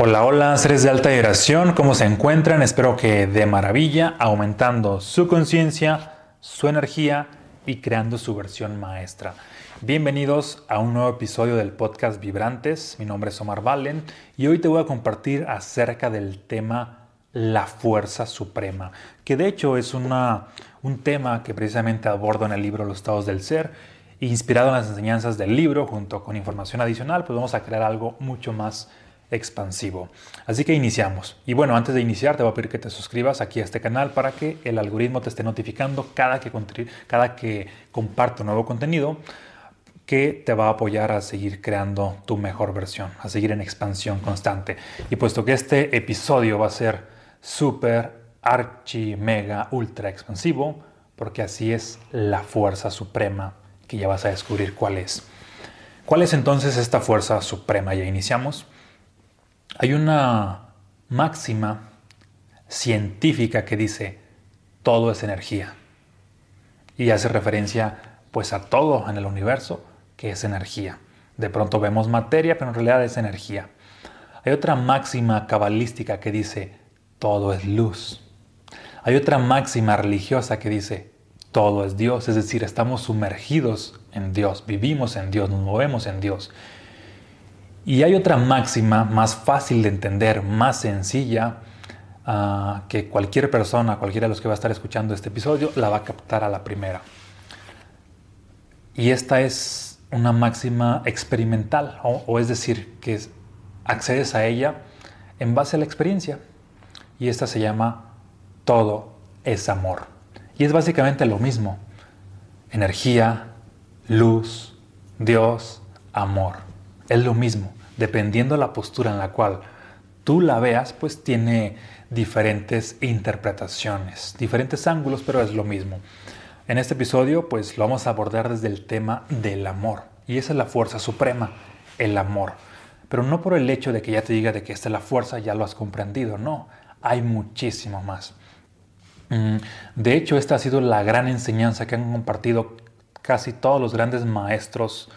Hola, hola, seres de alta vibración, ¿cómo se encuentran? Espero que de maravilla, aumentando su conciencia, su energía y creando su versión maestra. Bienvenidos a un nuevo episodio del podcast Vibrantes. Mi nombre es Omar Valen y hoy te voy a compartir acerca del tema la fuerza suprema, que de hecho es una, un tema que precisamente abordo en el libro Los estados del ser. Inspirado en las enseñanzas del libro, junto con información adicional, pues vamos a crear algo mucho más expansivo. Así que iniciamos. Y bueno, antes de iniciar te voy a pedir que te suscribas aquí a este canal para que el algoritmo te esté notificando cada que, cada que comparto nuevo contenido que te va a apoyar a seguir creando tu mejor versión, a seguir en expansión constante. Y puesto que este episodio va a ser súper, archi, mega, ultra expansivo, porque así es la fuerza suprema que ya vas a descubrir cuál es. ¿Cuál es entonces esta fuerza suprema? Ya iniciamos. Hay una máxima científica que dice, todo es energía. Y hace referencia pues a todo en el universo que es energía. De pronto vemos materia, pero en realidad es energía. Hay otra máxima cabalística que dice, todo es luz. Hay otra máxima religiosa que dice, todo es Dios, es decir, estamos sumergidos en Dios, vivimos en Dios, nos movemos en Dios. Y hay otra máxima más fácil de entender, más sencilla, ah, que cualquier persona, cualquiera de los que va a estar escuchando este episodio, la va a captar a la primera. Y esta es una máxima experimental, o, es decir, que accedes a ella en base a la experiencia. Y esta se llama todo es amor. Y es básicamente lo mismo. Energía, luz, Dios, amor es lo mismo. Dependiendo de la postura en la cual tú la veas, pues tiene diferentes interpretaciones, diferentes ángulos, pero es lo mismo. En este episodio, pues lo vamos a abordar desde el tema del amor. Y esa es la fuerza suprema, el amor. Pero no por el hecho de que ya te diga de que esta es la fuerza, ya lo has comprendido, no. Hay muchísimo más. Mm, de hecho, esta ha sido la gran enseñanza que han compartido casi todos los grandes maestros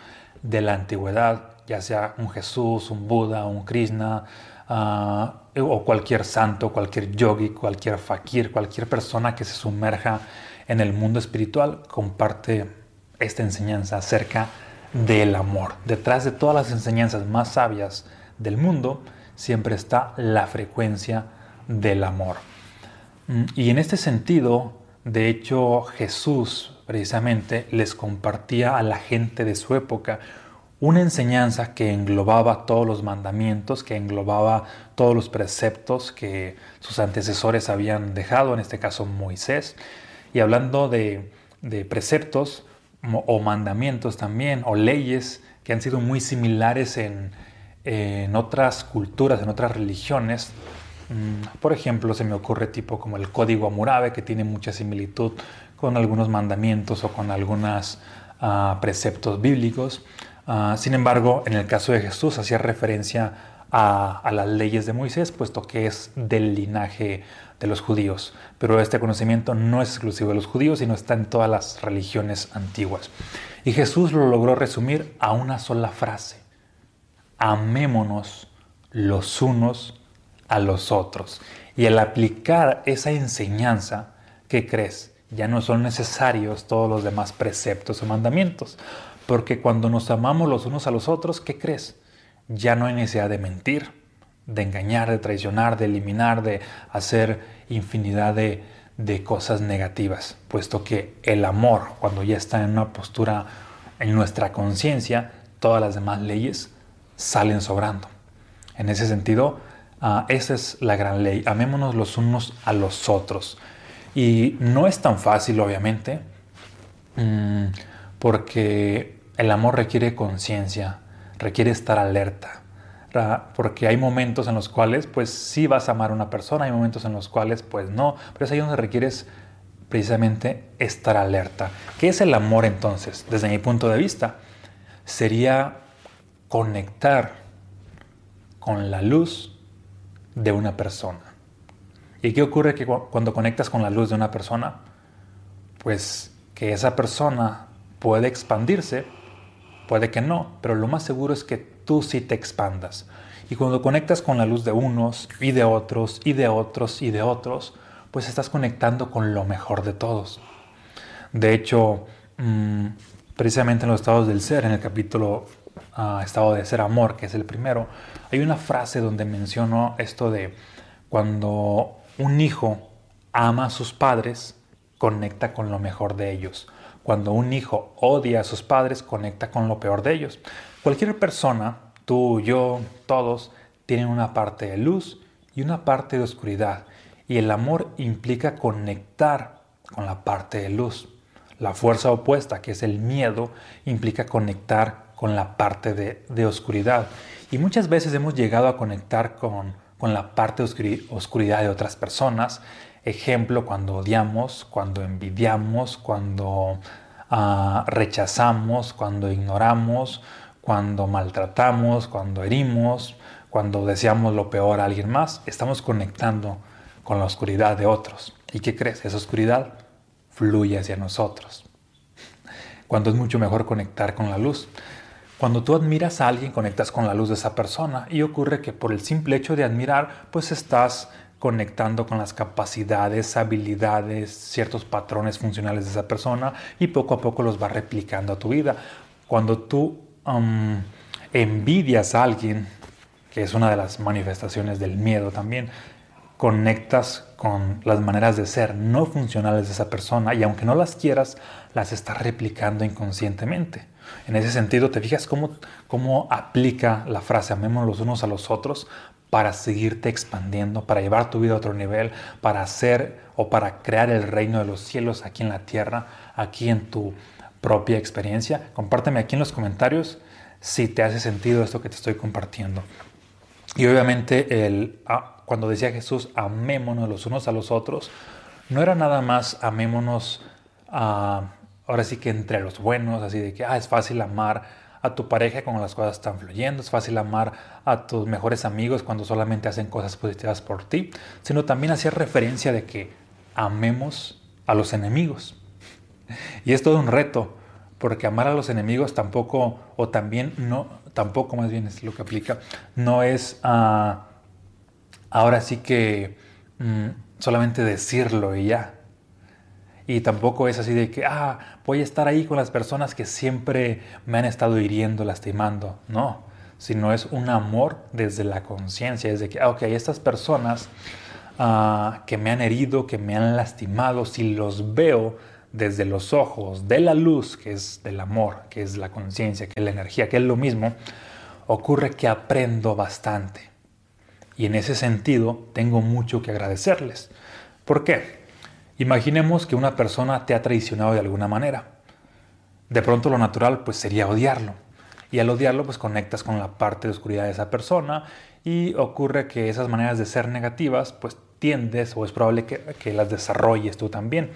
de la antigüedad, ya sea un Jesús, un Buda, un Krishna, ah, o cualquier santo, cualquier yogi, cualquier fakir, cualquier persona que se sumerja en el mundo espiritual, comparte esta enseñanza acerca del amor. Detrás de todas las enseñanzas más sabias del mundo, siempre está la frecuencia del amor. Mm, y en este sentido, de hecho, Jesús precisamente les compartía a la gente de su época una enseñanza que englobaba todos los mandamientos, que englobaba todos los preceptos que sus antecesores habían dejado, en este caso Moisés. Y hablando de, preceptos o mandamientos también, o leyes que han sido muy similares en, en otras culturas, en otras religiones, mm, por ejemplo, se me ocurre tipo como el código Amurabe, que tiene mucha similitud con algunos mandamientos o con algunos ah, preceptos bíblicos. Ah, sin embargo, en el caso de Jesús hacía referencia a, las leyes de Moisés, puesto que es del linaje de los judíos. Pero este conocimiento no es exclusivo de los judíos, sino está en todas las religiones antiguas. Y Jesús lo logró resumir a una sola frase. Amémonos los unos a los otros. Y al aplicar esa enseñanza, ¿qué crees? Ya no son necesarios todos los demás preceptos o mandamientos, porque cuando nos amamos los unos a los otros, ¿qué crees? Ya no hay necesidad de mentir, de engañar, de traicionar, de eliminar, de hacer infinidad de, cosas negativas, puesto que el amor, cuando ya está en una postura en nuestra conciencia, todas las demás leyes salen sobrando. En ese sentido, ah, esa es la gran ley. Amémonos los unos a los otros. Y no es tan fácil, obviamente, mm, porque el amor requiere conciencia, requiere estar alerta, porque hay momentos en los cuales pues sí vas a amar a una persona, hay momentos en los cuales pues no, pero es ahí donde requieres precisamente estar alerta. ¿Qué es el amor entonces? Desde mi punto de vista, sería conectar con la luz de una persona. ¿Y qué ocurre que cuando conectas con la luz de una persona? Pues que esa persona puede expandirse Puede que no, pero lo más seguro es que tú sí te expandas. Y cuando conectas con la luz de unos y de otros y de otros y de otros, pues estás conectando con lo mejor de todos. De hecho, mm, precisamente en los estados del ser, en el capítulo ah, estado de ser amor, que es el primero, hay una frase donde menciono esto de cuando un hijo ama a sus padres, conecta con lo mejor de ellos. Cuando un hijo odia a sus padres, conecta con lo peor de ellos. Cualquier persona, tú, yo, todos, tienen una parte de luz y una parte de oscuridad. Y el amor implica conectar con la parte de luz. La fuerza opuesta, que es el miedo, implica conectar con la parte de, oscuridad. Y muchas veces hemos llegado a conectar con, con la parte de oscuridad de otras personas Ejemplo, cuando odiamos, cuando envidiamos, cuando ah, rechazamos, cuando ignoramos, cuando maltratamos, cuando herimos, cuando deseamos lo peor a alguien más, estamos conectando con la oscuridad de otros. ¿Y qué crees? Esa oscuridad fluye hacia nosotros. Cuando es mucho mejor conectar con la luz. Cuando tú admiras a alguien, conectas con la luz de esa persona y ocurre que por el simple hecho de admirar, pues estás conectando con las capacidades, habilidades, ciertos patrones funcionales de esa persona y poco a poco los va replicando a tu vida. Cuando tú envidias a alguien, que es una de las manifestaciones del miedo también, conectas con las maneras de ser no funcionales de esa persona y aunque no las quieras, las estás replicando inconscientemente. En ese sentido, te fijas cómo, cómo aplica la frase amemos los unos a los otros para seguirte expandiendo, para llevar tu vida a otro nivel, para hacer o para crear el reino de los cielos aquí en la tierra, aquí en tu propia experiencia. Compárteme aquí en los comentarios si te hace sentido esto que te estoy compartiendo. Y obviamente el, ah, cuando decía Jesús, amémonos los unos a los otros, no era nada más amémonos ah, ahora sí que entre los buenos, así de que ah, es fácil amar a tu pareja cuando las cosas están fluyendo, es fácil amar a tus mejores amigos cuando solamente hacen cosas positivas por ti, sino también hacía referencia de que amemos a los enemigos. Y es todo un reto, porque amar a los enemigos tampoco, o también no, tampoco más bien es lo que aplica, no es ah, ahora sí que mm, solamente decirlo y ya, y tampoco es así de que, ah, voy a estar ahí con las personas que siempre me han estado hiriendo, lastimando. No, sino es un amor desde la conciencia. Es de que, ah, ok, estas personas ah, que me han herido, que me han lastimado, si los veo desde los ojos de la luz, que es del amor, que es la conciencia, que es la energía, que es lo mismo, ocurre que aprendo bastante. Y en ese sentido tengo mucho que agradecerles. ¿Por qué? Imaginemos que una persona te ha traicionado de alguna manera. De pronto lo natural pues sería odiarlo. Y al odiarlo pues conectas con la parte de oscuridad de esa persona y ocurre que esas maneras de ser negativas pues tiendes o es probable que, que las desarrolles tú también.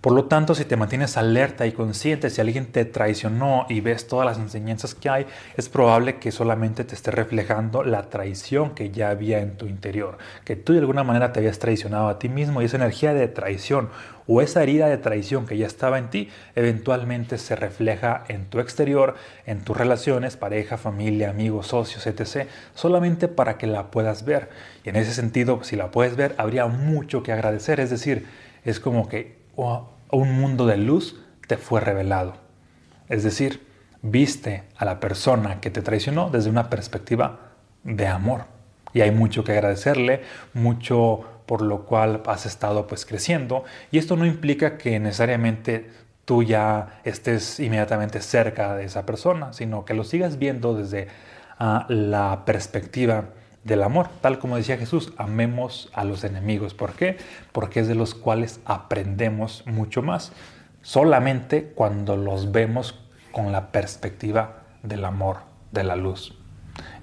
Por lo tanto, si te mantienes alerta y consciente, si alguien te traicionó y ves todas las enseñanzas que hay, es probable que solamente te esté reflejando la traición que ya había en tu interior, que tú de alguna manera te habías traicionado a ti mismo y esa energía de traición o esa herida de traición que ya estaba en ti, eventualmente se refleja en tu exterior, en tus relaciones, pareja, familia, amigos, socios, etc., solamente para que la puedas ver. Y en ese sentido, si la puedes ver, habría mucho que agradecer, es decir, es como que un mundo de luz te fue revelado. Es decir, viste a la persona que te traicionó desde una perspectiva de amor. Y hay mucho que agradecerle, mucho por lo cual has estado pues creciendo. Y esto no implica que necesariamente tú ya estés inmediatamente cerca de esa persona, sino que lo sigas viendo desde ah, la perspectiva del amor, tal como decía Jesús, amemos a los enemigos. ¿Por qué? Porque es de los cuales aprendemos mucho más, solamente cuando los vemos con la perspectiva del amor, de la luz.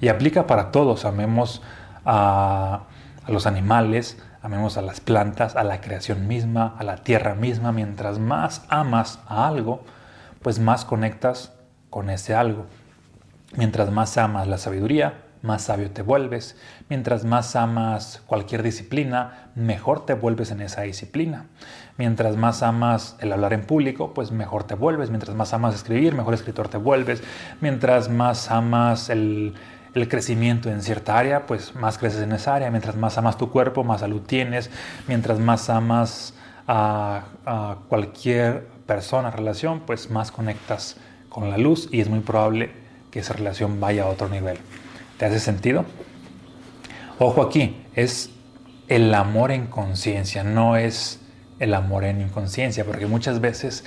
Y aplica para todos, amemos a, los animales, amemos a las plantas, a la creación misma, a la tierra misma. Mientras más amas a algo, pues más conectas con ese algo. Mientras más amas la sabiduría, más sabio te vuelves. Mientras más amas cualquier disciplina, mejor te vuelves en esa disciplina. Mientras más amas el hablar en público, pues mejor te vuelves. Mientras más amas escribir, mejor escritor te vuelves. Mientras más amas el, crecimiento en cierta área, pues más creces en esa área. Mientras más amas tu cuerpo, más salud tienes. Mientras más amas a, a cualquier persona, relación, pues más conectas con la luz y es muy probable que esa relación vaya a otro nivel. ¿Te hace sentido? Ojo aquí, es el amor en conciencia, no es el amor en inconsciencia, porque muchas veces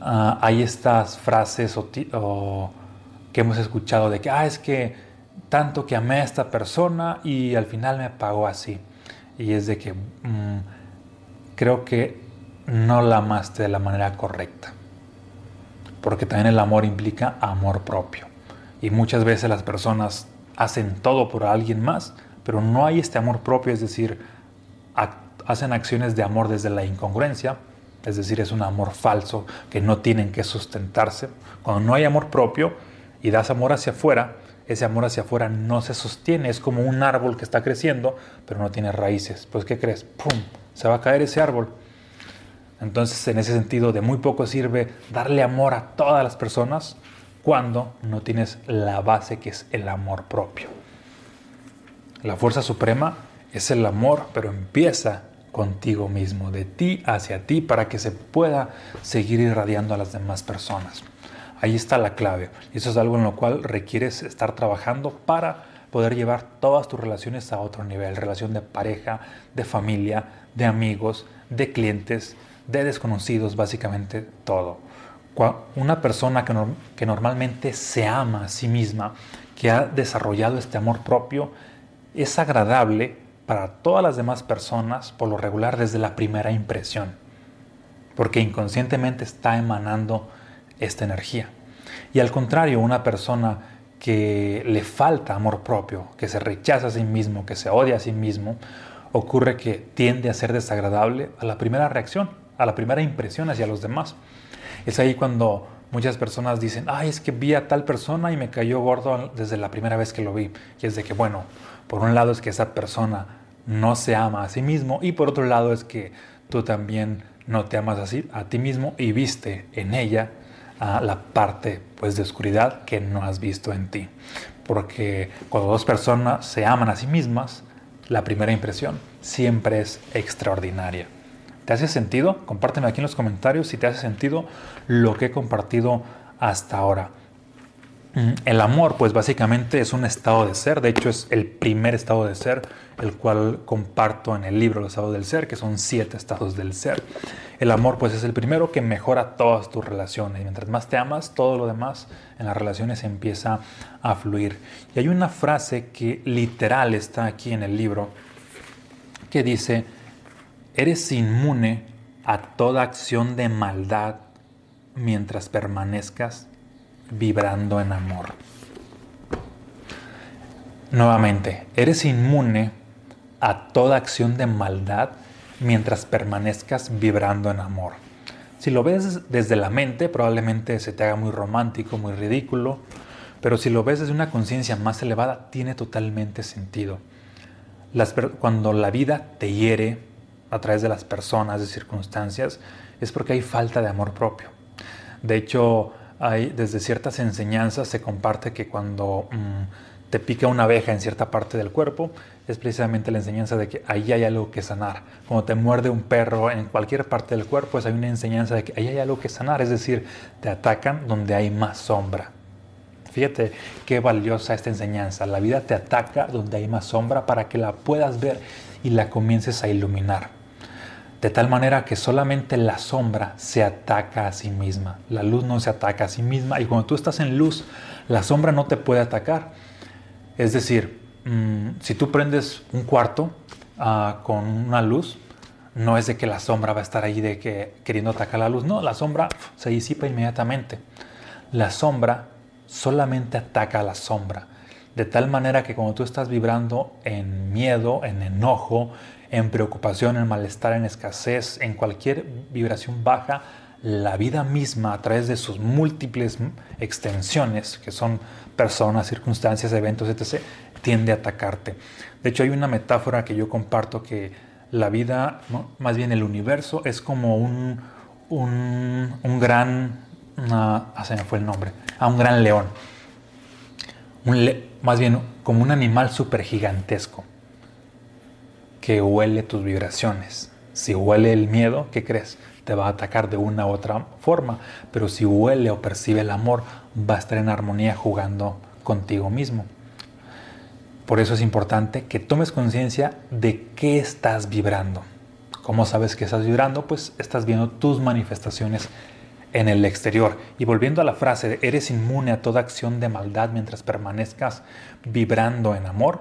ah, hay estas frases o, que hemos escuchado de que, ah, es que tanto que amé a esta persona y al final me pagó así. Y es de que mm, creo que no la amaste de la manera correcta, porque también el amor implica amor propio. Y muchas veces las personas hacen todo por alguien más, pero no hay este amor propio, es decir, hacen acciones de amor desde la incongruencia, es decir, es un amor falso que no tienen que sustentarse. Cuando no hay amor propio y das amor hacia afuera, ese amor hacia afuera no se sostiene, es como un árbol que está creciendo, pero no tiene raíces. Pues, ¿qué crees? ¡Pum! Se va a caer ese árbol. Entonces, en ese sentido, de muy poco sirve darle amor a todas las personas cuando no tienes la base que es el amor propio. La fuerza suprema es el amor, pero empieza contigo mismo, de ti hacia ti, para que se pueda seguir irradiando a las demás personas. Ahí está la clave. Y eso es algo en lo cual requieres estar trabajando para poder llevar todas tus relaciones a otro nivel. Relación de pareja, de familia, de amigos, de clientes, de desconocidos, básicamente todo. Una persona que, que normalmente se ama a sí misma, que ha desarrollado este amor propio, es agradable para todas las demás personas por lo regular desde la primera impresión, porque inconscientemente está emanando esta energía. Y al contrario, una persona que le falta amor propio, que se rechaza a sí mismo, que se odia a sí mismo, ocurre que tiende a ser desagradable a la primera reacción, a la primera impresión hacia los demás. Es ahí cuando muchas personas dicen, ay, es que vi a tal persona y me cayó gordo desde la primera vez que lo vi. Y es de que, bueno, por un lado es que esa persona no se ama a sí mismo y por otro lado es que tú también no te amas así a ti mismo y viste en ella la parte pues de oscuridad que no has visto en ti. Porque cuando dos personas se aman a sí mismas, la primera impresión siempre es extraordinaria. ¿Te hace sentido? Compárteme aquí en los comentarios si te hace sentido lo que he compartido hasta ahora. Mm, el amor, pues básicamente es un estado de ser, de hecho es el primer estado de ser, el cual comparto en el libro Los estados del ser, que son siete estados del ser. El amor, pues es el primero que mejora todas tus relaciones. Mientras más te amas, todo lo demás en las relaciones empieza a fluir. Y hay una frase que literal está aquí en el libro, que dice, eres inmune a toda acción de maldad mientras permanezcas vibrando en amor. Nuevamente, eres inmune a toda acción de maldad mientras permanezcas vibrando en amor. Si lo ves desde la mente, probablemente se te haga muy romántico, muy ridículo, pero si lo ves desde una conciencia más elevada, tiene totalmente sentido. cuando la vida te hiere a través de las personas, de circunstancias, es porque hay falta de amor propio. De hecho, hay, desde ciertas enseñanzas se comparte que cuando mm, te pica una abeja en cierta parte del cuerpo, es precisamente la enseñanza de que ahí hay algo que sanar. Cuando te muerde un perro en cualquier parte del cuerpo, pues hay una enseñanza de que ahí hay algo que sanar, es decir, te atacan donde hay más sombra. Fíjate qué valiosa esta enseñanza. La vida te ataca donde hay más sombra para que la puedas ver y la comiences a iluminar de tal manera que solamente la sombra se ataca a sí misma. La luz no se ataca a sí misma y cuando tú estás en luz, la sombra no te puede atacar. Es decir, mm, si tú prendes un cuarto ah, con una luz, no es de que la sombra va a estar ahí de que queriendo atacar la luz, no, la sombra se disipa inmediatamente. La sombra solamente ataca a la sombra. De tal manera que cuando tú estás vibrando en miedo, en enojo, en preocupación, en malestar, en escasez, en cualquier vibración baja, la vida misma a través de sus múltiples extensiones, que son personas, circunstancias, eventos, etc., tiende a atacarte. De hecho, hay una metáfora que yo comparto que la vida, más bien el universo, es como un, un, gran, ah, se me fue el nombre, a un gran león. Un más bien como un animal súper gigantesco que huele tus vibraciones. Si huele el miedo, ¿qué crees? Te va a atacar de una u otra forma, pero si huele o percibe el amor, va a estar en armonía jugando contigo mismo. Por eso es importante que tomes conciencia de qué estás vibrando. ¿Cómo sabes que estás vibrando? Pues estás viendo tus manifestaciones en el exterior. Y volviendo a la frase, eres inmune a toda acción de maldad mientras permanezcas vibrando en amor.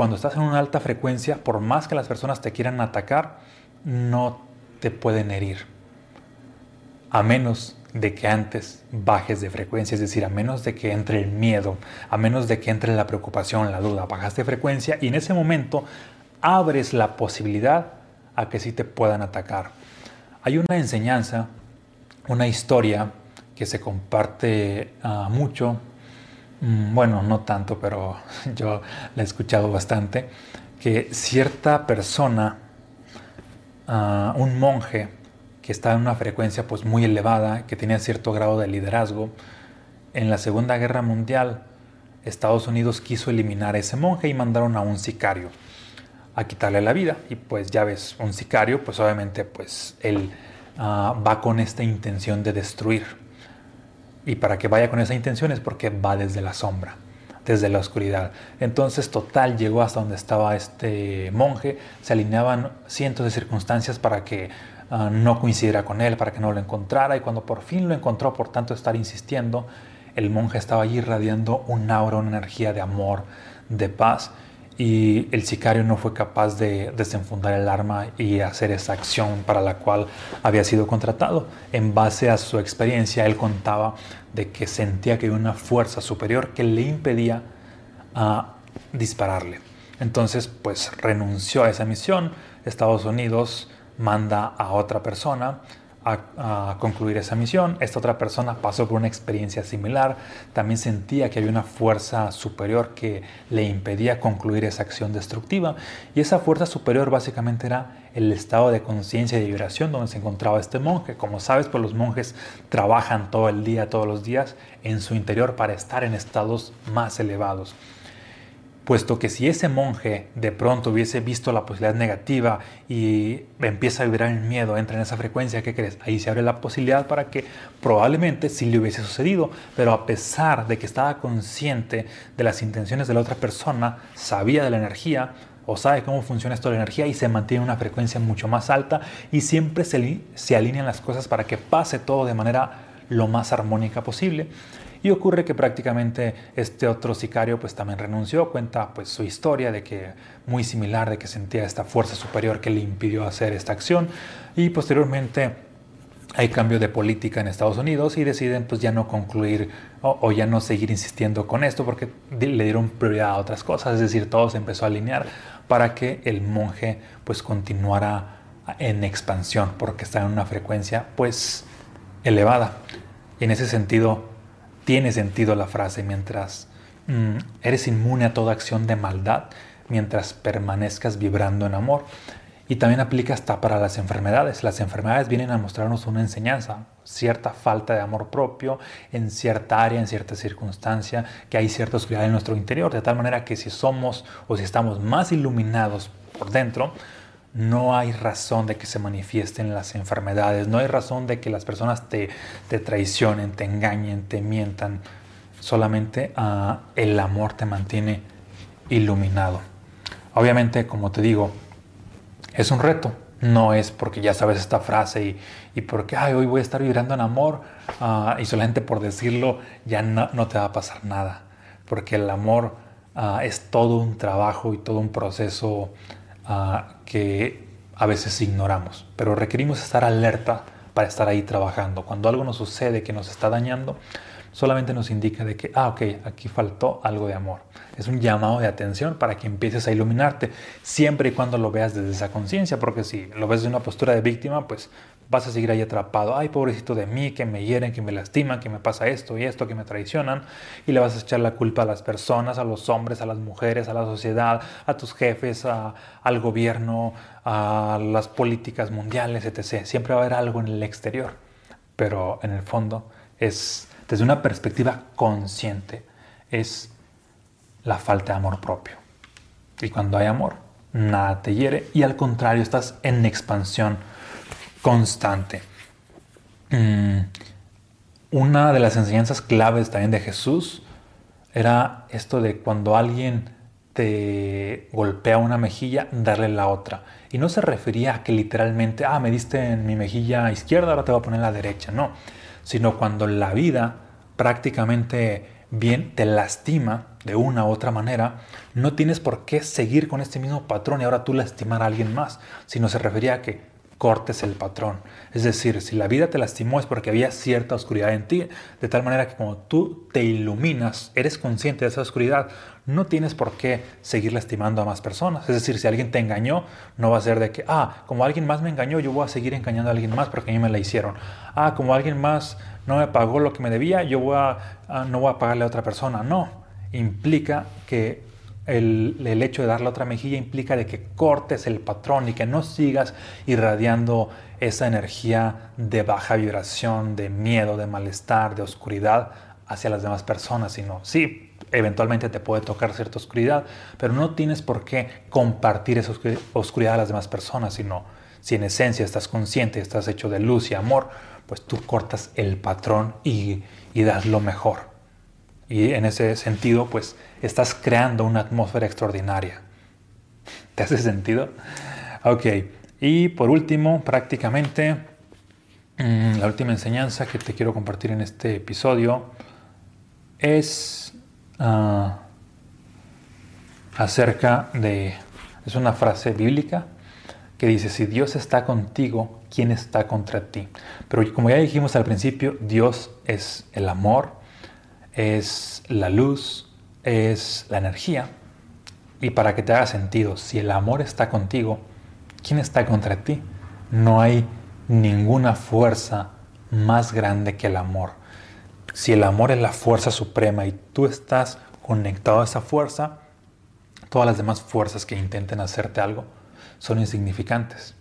Cuando estás en una alta frecuencia, por más que las personas te quieran atacar, no te pueden herir. A menos de que antes bajes de frecuencia, es decir, a menos de que entre el miedo, a menos de que entre la preocupación, la duda, bajas de frecuencia y en ese momento abres la posibilidad a que sí te puedan atacar. Hay una enseñanza una historia que se comparte ah, mucho, bueno, no tanto, pero yo la he escuchado bastante, que cierta persona, ah, un monje que estaba en una frecuencia pues muy elevada, que tenía cierto grado de liderazgo, en la Segunda Guerra Mundial Estados Unidos quiso eliminar a ese monje y mandaron a un sicario a quitarle la vida. Y pues ya ves, un sicario, pues obviamente pues él Ah, va con esta intención de destruir. Y para que vaya con esa intención es porque va desde la sombra, desde la oscuridad. Entonces, total, llegó hasta donde estaba este monje, se alineaban cientos de circunstancias para que ah, no coincidiera con él, para que no lo encontrara. Y cuando por fin lo encontró, por tanto estar insistiendo, el monje estaba allí irradiando un aura, una energía de amor, de paz y el sicario no fue capaz de desenfundar el arma y hacer esa acción para la cual había sido contratado. En base a su experiencia, él contaba de que sentía que había una fuerza superior que le impedía a dispararle. Entonces, pues renunció a esa misión. Estados Unidos manda a otra persona a, concluir esa misión. Esta otra persona pasó por una experiencia similar, también sentía que había una fuerza superior que le impedía concluir esa acción destructiva y esa fuerza superior básicamente era el estado de conciencia y de vibración donde se encontraba este monje. Como sabes, pues los monjes trabajan todo el día, todos los días en su interior para estar en estados más elevados puesto que si ese monje de pronto hubiese visto la posibilidad negativa y empieza a vibrar el miedo, entra en esa frecuencia, ¿qué crees? Ahí se abre la posibilidad para que probablemente sí le hubiese sucedido, pero a pesar de que estaba consciente de las intenciones de la otra persona, sabía de la energía, o sabe cómo funciona esto de la energía y se mantiene una frecuencia mucho más alta y siempre se, se alinean las cosas para que pase todo de manera lo más armónica posible. Y ocurre que prácticamente este otro sicario pues también renunció, cuenta pues su historia de que muy similar, de que sentía esta fuerza superior que le impidió hacer esta acción y posteriormente hay cambio de política en Estados Unidos y deciden pues ya no concluir o, ya no seguir insistiendo con esto porque le dieron prioridad a otras cosas, es decir, todo se empezó a alinear para que el monje pues continuara en expansión porque está en una frecuencia pues elevada. Y en ese sentido tiene sentido la frase mientras mm, eres inmune a toda acción de maldad, mientras permanezcas vibrando en amor. Y también aplica hasta para las enfermedades. Las enfermedades vienen a mostrarnos una enseñanza, cierta falta de amor propio en cierta área, en cierta circunstancia, que hay cierta oscuridad en nuestro interior, de tal manera que si somos o si estamos más iluminados por dentro, no hay razón de que se manifiesten las enfermedades, no hay razón de que las personas te, traicionen, te engañen, te mientan. Solamente ah, el amor te mantiene iluminado. Obviamente, como te digo, es un reto. No es porque ya sabes esta frase y, porque hoy voy a estar vibrando en amor ah, y solamente por decirlo ya no, te va a pasar nada. Porque el amor ah, es todo un trabajo y todo un proceso que a veces ignoramos, pero requerimos estar alerta para estar ahí trabajando. Cuando algo nos sucede que nos está dañando, solamente nos indica de que, ah, ok, aquí faltó algo de amor. Es un llamado de atención para que empieces a iluminarte, siempre y cuando lo veas desde esa conciencia, porque si lo ves de una postura de víctima, pues vas a seguir ahí atrapado. Ay, pobrecito de mí, que me hieren, que me lastiman, que me pasa esto y esto, que me traicionan. Y le vas a echar la culpa a las personas, a los hombres, a las mujeres, a la sociedad, a tus jefes, al gobierno, a las políticas mundiales, etc. Siempre va a haber algo en el exterior. Pero en el fondo es desde una perspectiva consciente. Es la falta de amor propio. Y cuando hay amor, nada te hiere y al contrario, estás en expansión constante. Mm, una de las enseñanzas claves también de Jesús era esto de cuando alguien te golpea una mejilla, darle la otra. Y no se refería a que literalmente, ah, me diste en mi mejilla izquierda, ahora te voy a poner la derecha. No, sino cuando la vida prácticamente bien te lastima de una u otra manera, no tienes por qué seguir con este mismo patrón y ahora tú lastimar a alguien más, sino se refería a que cortes el patrón. Es decir, si la vida te lastimó es porque había cierta oscuridad en ti, de tal manera que como tú te iluminas, eres consciente de esa oscuridad, no tienes por qué seguir lastimando a más personas. Es decir, si alguien te engañó, no va a ser de que, ah, como alguien más me engañó, yo voy a seguir engañando a alguien más porque a mí me la hicieron. Ah, como alguien más no me pagó lo que me debía, yo voy a, ah, no voy a pagarle a otra persona. No, implica que el, hecho de dar la otra mejilla implica de que cortes el patrón y que no sigas irradiando esa energía de baja vibración, de miedo, de malestar, de oscuridad hacia las demás personas, sino sí, eventualmente te puede tocar cierta oscuridad, pero no tienes por qué compartir esa oscuridad a las demás personas, sino si en esencia estás consciente, estás hecho de luz y amor, pues tú cortas el patrón y, y das lo mejor. Y en ese sentido, pues estás creando una atmósfera extraordinaria. ¿Te hace sentido? Ok. Y por último, prácticamente, mm, la última enseñanza que te quiero compartir en este episodio es ah, acerca de, es una frase bíblica que dice, si Dios está contigo, ¿quién está contra ti? Pero como ya dijimos al principio, Dios es el amor, es la luz, es la energía. Y para que te haga sentido, si el amor está contigo, ¿quién está contra ti? No hay ninguna fuerza más grande que el amor. Si el amor es la fuerza suprema y tú estás conectado a esa fuerza, todas las demás fuerzas que intenten hacerte algo son insignificantes.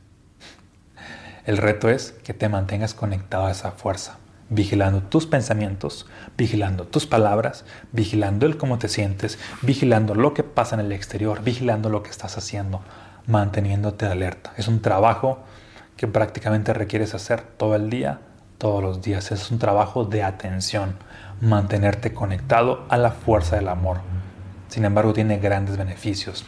El reto es que te mantengas conectado a esa fuerza vigilando tus pensamientos, vigilando tus palabras, vigilando el cómo te sientes, vigilando lo que pasa en el exterior, vigilando lo que estás haciendo, manteniéndote alerta. Es un trabajo que prácticamente requieres hacer todo el día, todos los días. Es un trabajo de atención, mantenerte conectado a la fuerza del amor. Sin embargo, tiene grandes beneficios.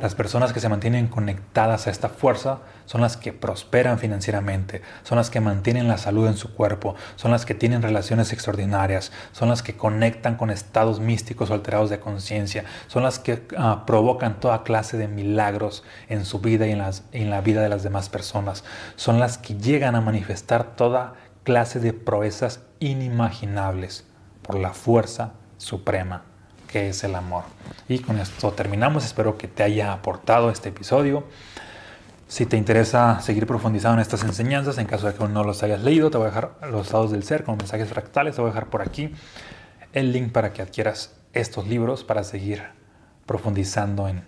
Las personas que se mantienen conectadas a esta fuerza son las que prosperan financieramente, son las que mantienen la salud en su cuerpo, son las que tienen relaciones extraordinarias, son las que conectan con estados místicos o alterados de conciencia, son las que ah, provocan toda clase de milagros en su vida y en, en la vida de las demás personas, son las que llegan a manifestar toda clase de proezas inimaginables por la fuerza suprema que es el amor. Y con esto terminamos. Espero que te haya aportado este episodio. Si te interesa seguir profundizando en estas enseñanzas, en caso de que aún no los hayas leído, te voy a dejar los estados del ser con mensajes fractales. Te voy a dejar por aquí el link para que adquieras estos libros para seguir profundizando en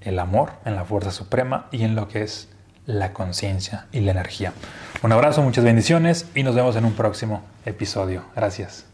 el amor, en la fuerza suprema y en lo que es la conciencia y la energía. Un abrazo, muchas bendiciones y nos vemos en un próximo episodio. Gracias.